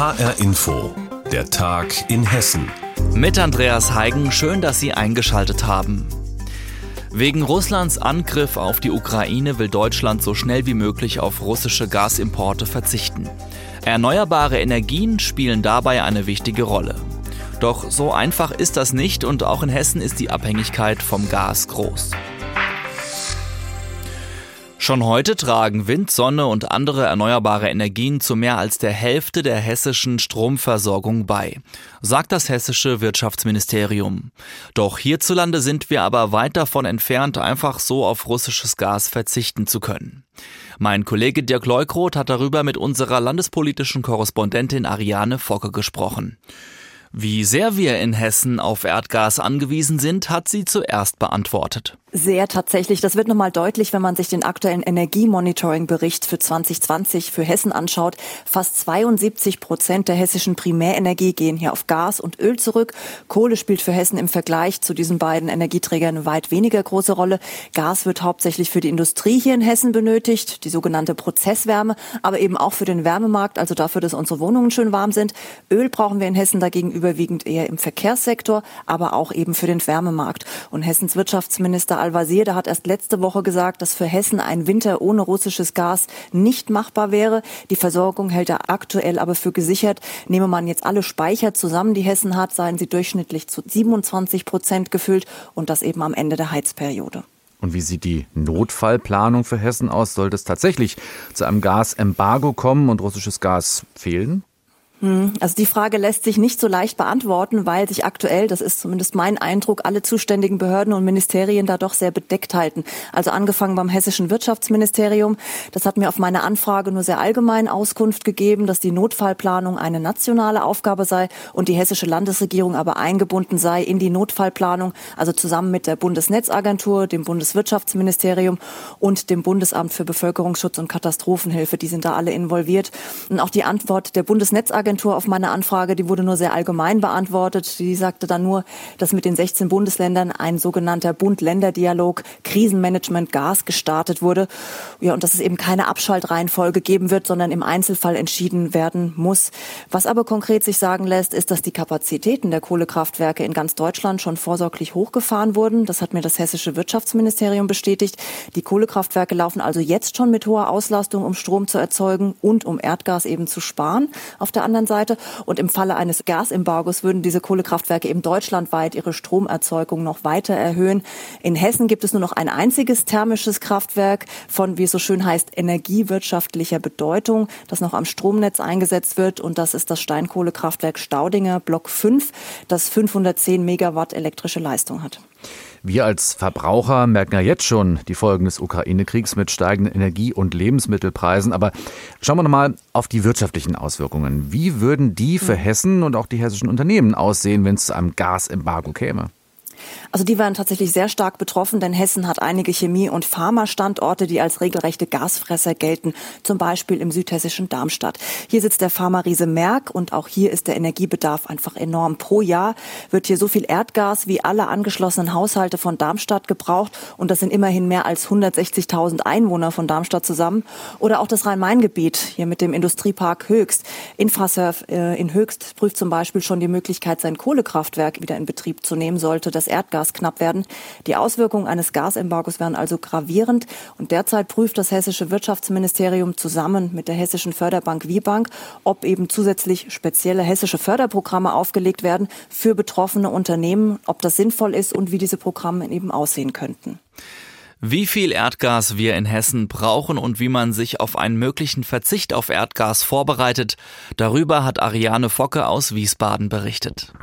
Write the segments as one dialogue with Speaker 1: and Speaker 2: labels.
Speaker 1: HR Info, der Tag in Hessen.
Speaker 2: Mit Andreas Heigen, schön, dass Sie eingeschaltet haben. Wegen Russlands Angriff auf die Ukraine will Deutschland so schnell wie möglich auf russische Gasimporte verzichten. Erneuerbare Energien spielen dabei eine wichtige Rolle. Doch so einfach ist das nicht und auch in Hessen ist die Abhängigkeit vom Gas groß. Schon heute tragen Wind, Sonne und andere erneuerbare Energien zu mehr als der Hälfte der hessischen Stromversorgung bei, sagt das hessische Wirtschaftsministerium. Doch hierzulande sind wir aber weit davon entfernt, einfach so auf russisches Gas verzichten zu können. Mein Kollege Dirk Leukroth hat darüber mit unserer landespolitischen Korrespondentin Ariane Focke gesprochen. Wie sehr wir in Hessen auf Erdgas angewiesen sind, hat sie zuerst beantwortet.
Speaker 3: Sehr tatsächlich. Das wird nochmal deutlich, wenn man sich den aktuellen Energiemonitoring-Bericht für 2020 für Hessen anschaut. Fast 72 Prozent der hessischen Primärenergie gehen hier auf Gas und Öl zurück. Kohle spielt für Hessen im Vergleich zu diesen beiden Energieträgern eine weit weniger große Rolle. Gas wird hauptsächlich für die Industrie hier in Hessen benötigt, die sogenannte Prozesswärme, aber eben auch für den Wärmemarkt, also dafür, dass unsere Wohnungen schön warm sind. Öl brauchen wir in Hessen dagegen überwiegend eher im Verkehrssektor, aber auch eben für den Wärmemarkt. Und Hessens Wirtschaftsminister Al-Wazir, der hat erst letzte Woche gesagt, dass für Hessen ein Winter ohne russisches Gas nicht machbar wäre. Die Versorgung hält er aktuell aber für gesichert. Nehme man jetzt alle Speicher zusammen, die Hessen hat, seien sie durchschnittlich zu 27 Prozent gefüllt und das eben am Ende der Heizperiode.
Speaker 4: Und wie sieht die Notfallplanung für Hessen aus? Sollte es tatsächlich zu einem Gasembargo kommen und russisches Gas fehlen?
Speaker 3: Hm, also die Frage lässt sich nicht so leicht beantworten, weil sich aktuell, das ist zumindest mein Eindruck, alle zuständigen Behörden und Ministerien da doch sehr bedeckt halten. Also angefangen beim hessischen Wirtschaftsministerium. Das hat mir auf meine Anfrage nur sehr allgemein Auskunft gegeben, dass die Notfallplanung eine nationale Aufgabe sei und die hessische Landesregierung aber eingebunden sei in die Notfallplanung, also zusammen mit der Bundesnetzagentur, dem Bundeswirtschaftsministerium und dem Bundesamt für Bevölkerungsschutz und Katastrophenhilfe. Die sind da alle involviert. Und auch die Antwort der Bundesnetzagentur Bundesagentur auf meine Anfrage, die wurde nur sehr allgemein beantwortet. Die sagte dann nur, dass mit den 16 Bundesländern ein sogenannter Bund-Länder-Dialog Krisenmanagement Gas gestartet wurde. Ja, und dass es eben keine Abschaltreihenfolge geben wird, sondern im Einzelfall entschieden werden muss. Was aber konkret sich sagen lässt, ist, dass die Kapazitäten der Kohlekraftwerke in ganz Deutschland schon vorsorglich hochgefahren wurden. Das hat mir das hessische Wirtschaftsministerium bestätigt. Die Kohlekraftwerke laufen also jetzt schon mit hoher Auslastung, um Strom zu erzeugen und um Erdgas eben zu sparen. Auf der anderen anderen Seite. Und im Falle eines Gasembargos würden diese Kohlekraftwerke eben deutschlandweit ihre Stromerzeugung noch weiter erhöhen. In Hessen gibt es nur noch ein einziges thermisches Kraftwerk von, wie es so schön heißt, energiewirtschaftlicher Bedeutung, das noch am Stromnetz eingesetzt wird. Und das ist das Steinkohlekraftwerk Staudinger Block 5, das 510 Megawatt elektrische Leistung hat.
Speaker 4: Wir als Verbraucher merken ja jetzt schon die Folgen des Ukraine-Kriegs mit steigenden Energie- und Lebensmittelpreisen. Aber schauen wir nochmal auf die wirtschaftlichen Auswirkungen. Wie würden die für Hessen und auch die hessischen Unternehmen aussehen, wenn es zu einem Gasembargo käme?
Speaker 3: Also die waren tatsächlich sehr stark betroffen, denn Hessen hat einige Chemie- und Pharmastandorte, die als regelrechte Gasfresser gelten, zum Beispiel im südhessischen Darmstadt. Hier sitzt der Pharma-Riese Merck und auch hier ist der Energiebedarf einfach enorm. Pro Jahr wird hier so viel Erdgas wie alle angeschlossenen Haushalte von Darmstadt gebraucht und das sind immerhin mehr als 160.000 Einwohner von Darmstadt zusammen. Oder auch das Rhein-Main-Gebiet hier mit dem Industriepark Höchst. Infrasurf äh, in Höchst prüft zum Beispiel schon die Möglichkeit, sein Kohlekraftwerk wieder in Betrieb zu nehmen, sollte das Erdgas knapp werden. Die Auswirkungen eines Gasembargos wären also gravierend. Und derzeit prüft das hessische Wirtschaftsministerium zusammen mit der hessischen Förderbank Wiebank, ob eben zusätzlich spezielle hessische Förderprogramme aufgelegt werden für betroffene Unternehmen, ob das sinnvoll ist und wie diese Programme eben aussehen könnten.
Speaker 2: Wie viel Erdgas wir in Hessen brauchen und wie man sich auf einen möglichen Verzicht auf Erdgas vorbereitet, darüber hat Ariane Focke aus Wiesbaden berichtet.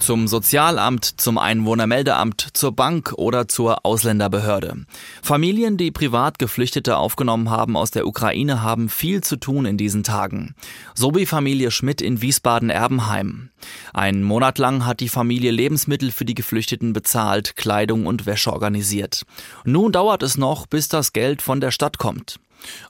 Speaker 2: Zum Sozialamt, zum Einwohnermeldeamt, zur Bank oder zur Ausländerbehörde. Familien, die privat Geflüchtete aufgenommen haben aus der Ukraine, haben viel zu tun in diesen Tagen. So wie Familie Schmidt in Wiesbaden-Erbenheim. Einen Monat lang hat die Familie Lebensmittel für die Geflüchteten bezahlt, Kleidung und Wäsche organisiert. Nun dauert es noch, bis das Geld von der Stadt kommt.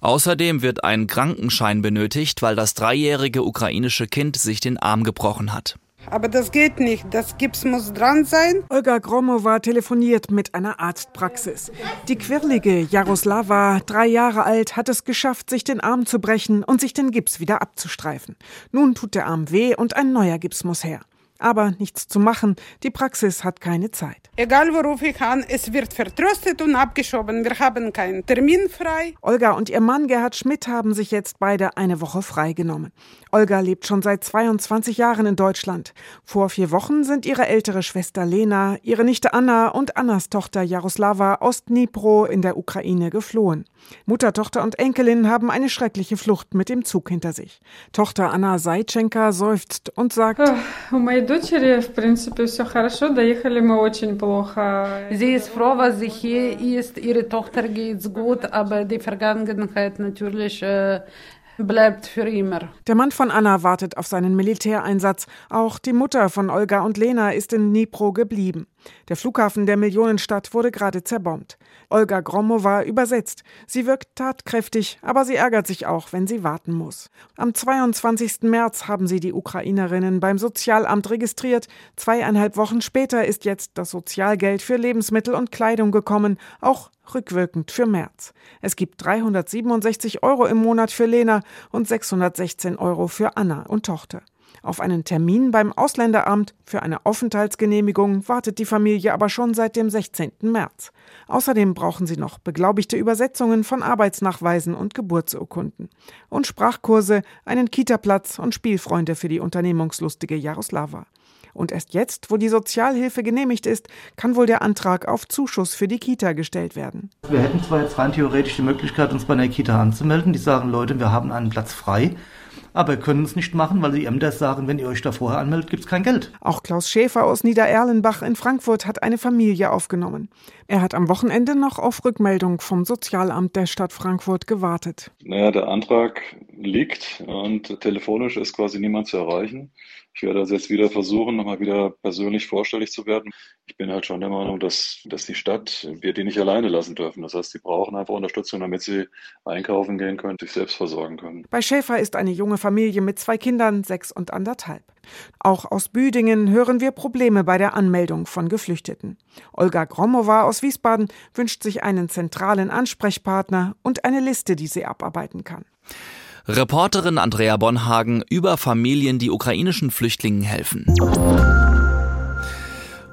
Speaker 2: Außerdem wird ein Krankenschein benötigt, weil das dreijährige ukrainische Kind sich den Arm gebrochen hat.
Speaker 5: Aber das geht nicht. Das Gips muss dran sein.
Speaker 6: Olga Gromova telefoniert mit einer Arztpraxis. Die quirlige Jaroslava, drei Jahre alt, hat es geschafft, sich den Arm zu brechen und sich den Gips wieder abzustreifen. Nun tut der Arm weh und ein neuer Gips muss her. Aber nichts zu machen, die Praxis hat keine Zeit.
Speaker 5: Egal worauf ich an, es wird vertröstet und abgeschoben. Wir haben keinen Termin frei.
Speaker 6: Olga und ihr Mann Gerhard Schmidt haben sich jetzt beide eine Woche freigenommen. Olga lebt schon seit 22 Jahren in Deutschland. Vor vier Wochen sind ihre ältere Schwester Lena, ihre Nichte Anna und Annas Tochter Jaroslava aus Dnipro in der Ukraine geflohen. Mutter, Tochter und Enkelin haben eine schreckliche Flucht mit dem Zug hinter sich. Tochter Anna Seitschenka seufzt und sagt,
Speaker 5: Sie ist froh, was sie hier ist. Ihre Tochter geht's gut, aber die Vergangenheit natürlich äh, bleibt für immer.
Speaker 6: Der Mann von Anna wartet auf seinen Militäreinsatz. Auch die Mutter von Olga und Lena ist in Dnipro geblieben. Der Flughafen der Millionenstadt wurde gerade zerbombt. Olga Gromova übersetzt. Sie wirkt tatkräftig, aber sie ärgert sich auch, wenn sie warten muss. Am 22. März haben sie die Ukrainerinnen beim Sozialamt registriert. Zweieinhalb Wochen später ist jetzt das Sozialgeld für Lebensmittel und Kleidung gekommen, auch rückwirkend für März. Es gibt 367 Euro im Monat für Lena und 616 Euro für Anna und Tochter. Auf einen Termin beim Ausländeramt für eine Aufenthaltsgenehmigung wartet die Familie aber schon seit dem 16. März. Außerdem brauchen sie noch beglaubigte Übersetzungen von Arbeitsnachweisen und Geburtsurkunden. Und Sprachkurse, einen Kitaplatz und Spielfreunde für die unternehmungslustige Jaroslava. Und erst jetzt, wo die Sozialhilfe genehmigt ist, kann wohl der Antrag auf Zuschuss für die Kita gestellt werden.
Speaker 7: Wir hätten zwar jetzt rein theoretisch die Möglichkeit, uns bei einer Kita anzumelden. Die sagen, Leute, wir haben einen Platz frei aber können es nicht machen, weil die Ämter sagen, wenn ihr euch da vorher anmeldet, gibt es kein Geld.
Speaker 6: Auch Klaus Schäfer aus Niedererlenbach in Frankfurt hat eine Familie aufgenommen. Er hat am Wochenende noch auf Rückmeldung vom Sozialamt der Stadt Frankfurt gewartet.
Speaker 8: Naja, der Antrag liegt und telefonisch ist quasi niemand zu erreichen. Ich werde das jetzt wieder versuchen, nochmal wieder persönlich vorstellig zu werden. Ich bin halt schon der Meinung, dass, dass die Stadt, wir die nicht alleine lassen dürfen. Das heißt, die brauchen einfach Unterstützung, damit sie einkaufen gehen können, sich selbst versorgen können.
Speaker 6: Bei Schäfer ist eine junge Familie mit zwei Kindern, sechs und anderthalb. Auch aus Büdingen hören wir Probleme bei der Anmeldung von Geflüchteten. Olga Gromova aus Wiesbaden wünscht sich einen zentralen Ansprechpartner und eine Liste, die sie abarbeiten kann.
Speaker 2: Reporterin Andrea Bonhagen über Familien, die ukrainischen Flüchtlingen helfen.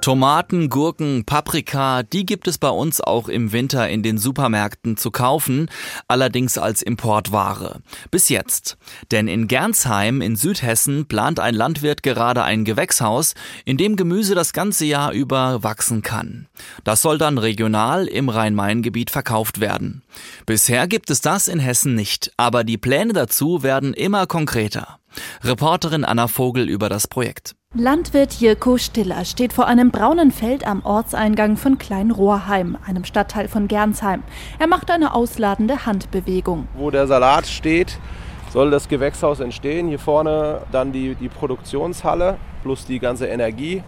Speaker 2: Tomaten, Gurken, Paprika, die gibt es bei uns auch im Winter in den Supermärkten zu kaufen, allerdings als Importware. Bis jetzt. Denn in Gernsheim in Südhessen plant ein Landwirt gerade ein Gewächshaus, in dem Gemüse das ganze Jahr über wachsen kann. Das soll dann regional im Rhein-Main-Gebiet verkauft werden. Bisher gibt es das in Hessen nicht, aber die Pläne dazu werden immer konkreter. Reporterin Anna Vogel über das Projekt.
Speaker 9: Landwirt Jirko Stiller steht vor einem braunen Feld am Ortseingang von Kleinrohrheim, einem Stadtteil von Gernsheim. Er macht eine ausladende Handbewegung.
Speaker 10: Wo der Salat steht, soll das Gewächshaus entstehen. Hier vorne dann die, die Produktionshalle plus die ganze Energie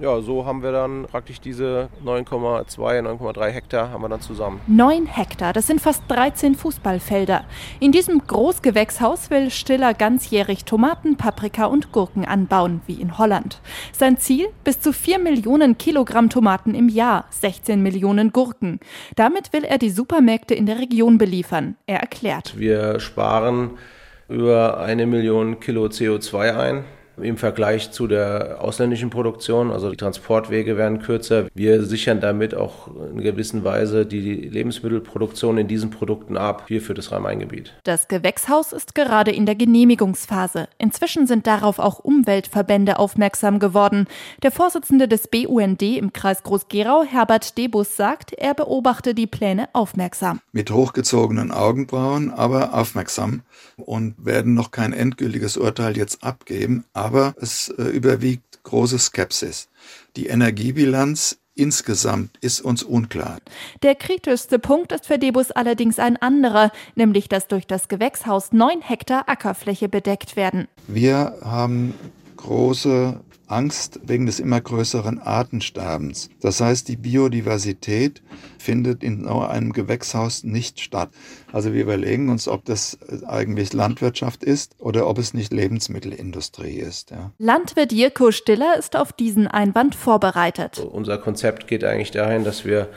Speaker 10: ja, so haben wir dann praktisch diese 9,2, 9,3 Hektar haben wir dann zusammen.
Speaker 9: 9 Hektar, das sind fast 13 Fußballfelder. In diesem Großgewächshaus will Stiller ganzjährig Tomaten, Paprika und Gurken anbauen, wie in Holland. Sein Ziel? Bis zu 4 Millionen Kilogramm Tomaten im Jahr, 16 Millionen Gurken. Damit will er die Supermärkte in der Region beliefern. Er erklärt.
Speaker 10: Wir sparen über eine Million Kilo CO2 ein im Vergleich zu der ausländischen Produktion. Also die Transportwege werden kürzer. Wir sichern damit auch in gewisser Weise die Lebensmittelproduktion in diesen Produkten ab, hier für das Rhein-Main-Gebiet.
Speaker 9: Das Gewächshaus ist gerade in der Genehmigungsphase. Inzwischen sind darauf auch Umweltverbände aufmerksam geworden. Der Vorsitzende des BUND im Kreis Groß-Gerau, Herbert Debus, sagt, er beobachte die Pläne aufmerksam.
Speaker 11: Mit hochgezogenen Augenbrauen, aber aufmerksam und werden noch kein endgültiges Urteil jetzt abgeben aber es äh, überwiegt große Skepsis. Die Energiebilanz insgesamt ist uns unklar.
Speaker 9: Der kritischste Punkt ist für Debus allerdings ein anderer, nämlich dass durch das Gewächshaus neun Hektar Ackerfläche bedeckt werden.
Speaker 11: Wir haben große Angst wegen des immer größeren Artensterbens. Das heißt, die Biodiversität findet in so einem Gewächshaus nicht statt. Also wir überlegen uns, ob das eigentlich Landwirtschaft ist oder ob es nicht Lebensmittelindustrie ist. Ja.
Speaker 9: Landwirt Jirko Stiller ist auf diesen Einwand vorbereitet.
Speaker 10: Unser Konzept geht eigentlich dahin, dass wir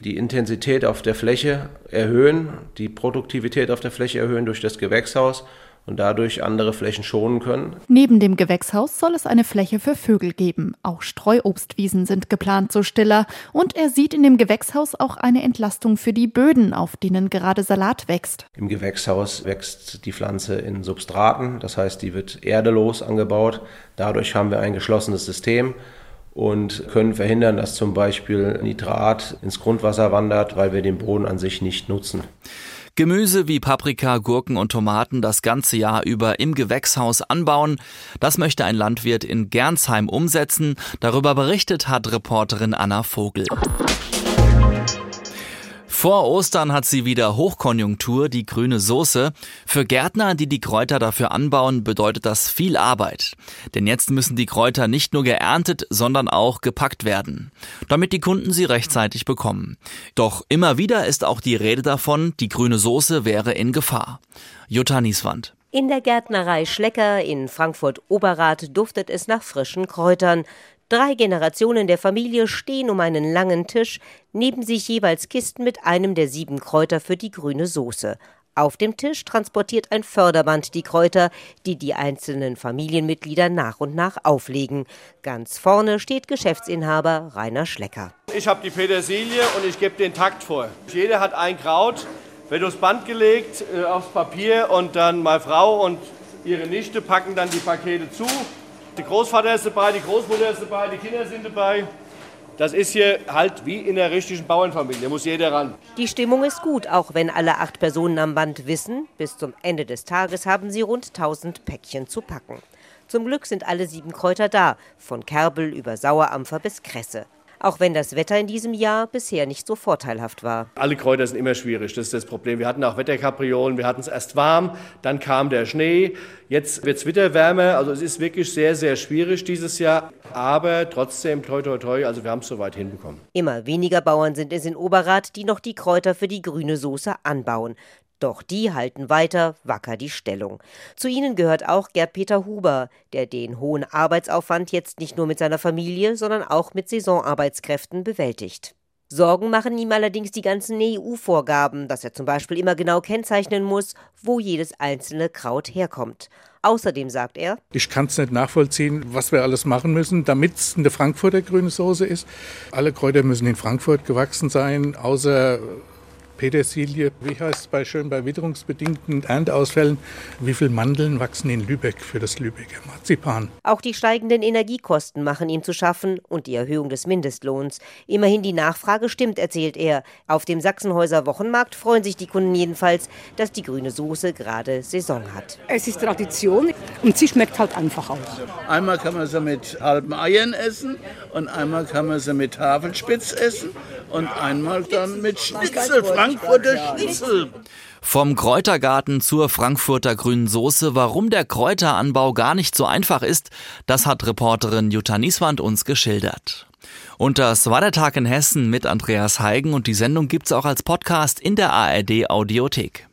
Speaker 10: die Intensität auf der Fläche erhöhen, die Produktivität auf der Fläche erhöhen durch das Gewächshaus und dadurch andere Flächen schonen können.
Speaker 9: Neben dem Gewächshaus soll es eine Fläche für Vögel geben. Auch Streuobstwiesen sind geplant, so Stiller. Und er sieht in dem Gewächshaus auch eine Entlastung für die Böden, auf denen gerade Salat wächst.
Speaker 10: Im Gewächshaus wächst die Pflanze in Substraten, das heißt, die wird erdelos angebaut. Dadurch haben wir ein geschlossenes System und können verhindern, dass zum Beispiel Nitrat ins Grundwasser wandert, weil wir den Boden an sich nicht nutzen.
Speaker 2: Gemüse wie Paprika, Gurken und Tomaten das ganze Jahr über im Gewächshaus anbauen. Das möchte ein Landwirt in Gernsheim umsetzen. Darüber berichtet hat Reporterin Anna Vogel. Vor Ostern hat sie wieder Hochkonjunktur, die grüne Soße. Für Gärtner, die die Kräuter dafür anbauen, bedeutet das viel Arbeit. Denn jetzt müssen die Kräuter nicht nur geerntet, sondern auch gepackt werden, damit die Kunden sie rechtzeitig bekommen. Doch immer wieder ist auch die Rede davon, die grüne Soße wäre in Gefahr. Jutta Nieswand.
Speaker 12: In der Gärtnerei Schlecker in Frankfurt-Oberrath duftet es nach frischen Kräutern. Drei Generationen der Familie stehen um einen langen Tisch, neben sich jeweils Kisten mit einem der sieben Kräuter für die grüne Soße. Auf dem Tisch transportiert ein Förderband die Kräuter, die die einzelnen Familienmitglieder nach und nach auflegen. Ganz vorne steht Geschäftsinhaber Rainer Schlecker.
Speaker 13: Ich habe die Petersilie und ich gebe den Takt vor. Jeder hat ein Kraut, wird aufs Band gelegt, äh, aufs Papier und dann meine Frau und ihre Nichte packen dann die Pakete zu der Großvater ist dabei, die Großmutter ist dabei, die Kinder sind dabei. Das ist hier halt wie in der richtigen Bauernfamilie, da muss jeder ran.
Speaker 12: Die Stimmung ist gut, auch wenn alle acht Personen am Band wissen, bis zum Ende des Tages haben sie rund 1000 Päckchen zu packen. Zum Glück sind alle sieben Kräuter da, von Kerbel über Sauerampfer bis Kresse auch wenn das Wetter in diesem Jahr bisher nicht so vorteilhaft war.
Speaker 13: Alle Kräuter sind immer schwierig, das ist das Problem. Wir hatten auch Wetterkapriolen, wir hatten es erst warm, dann kam der Schnee, jetzt wird es wieder wärmer, also es ist wirklich sehr, sehr schwierig dieses Jahr, aber trotzdem toi toi toi, also wir haben es soweit hinbekommen.
Speaker 12: Immer weniger Bauern sind es in Oberrat, die noch die Kräuter für die grüne Soße anbauen. Doch die halten weiter wacker die Stellung. Zu ihnen gehört auch Gerd-Peter Huber, der den hohen Arbeitsaufwand jetzt nicht nur mit seiner Familie, sondern auch mit Saisonarbeitskräften bewältigt. Sorgen machen ihm allerdings die ganzen EU-Vorgaben, dass er zum Beispiel immer genau kennzeichnen muss, wo jedes einzelne Kraut herkommt. Außerdem sagt er,
Speaker 14: ich kann es nicht nachvollziehen, was wir alles machen müssen, damit es eine Frankfurter grüne Soße ist. Alle Kräuter müssen in Frankfurt gewachsen sein, außer Petersilie, wie heißt es bei schön bei witterungsbedingten Ernteausfällen, wie viele Mandeln wachsen in Lübeck für das Lübecker Marzipan?
Speaker 12: Auch die steigenden Energiekosten machen ihm zu schaffen und die Erhöhung des Mindestlohns. Immerhin die Nachfrage stimmt, erzählt er. Auf dem Sachsenhäuser Wochenmarkt freuen sich die Kunden jedenfalls, dass die grüne Soße gerade Saison hat.
Speaker 15: Es ist Tradition und sie schmeckt halt einfach aus.
Speaker 16: Einmal kann man sie mit halben Eiern essen und einmal kann man sie mit Havelspitz essen und einmal dann mit Schnitzel, Frankfurter Schnitzel.
Speaker 2: Vom Kräutergarten zur Frankfurter grünen Soße, warum der Kräuteranbau gar nicht so einfach ist, das hat Reporterin Jutta Nieswand uns geschildert. Und das war der Tag in Hessen mit Andreas Heigen und die Sendung gibt's auch als Podcast in der ARD Audiothek.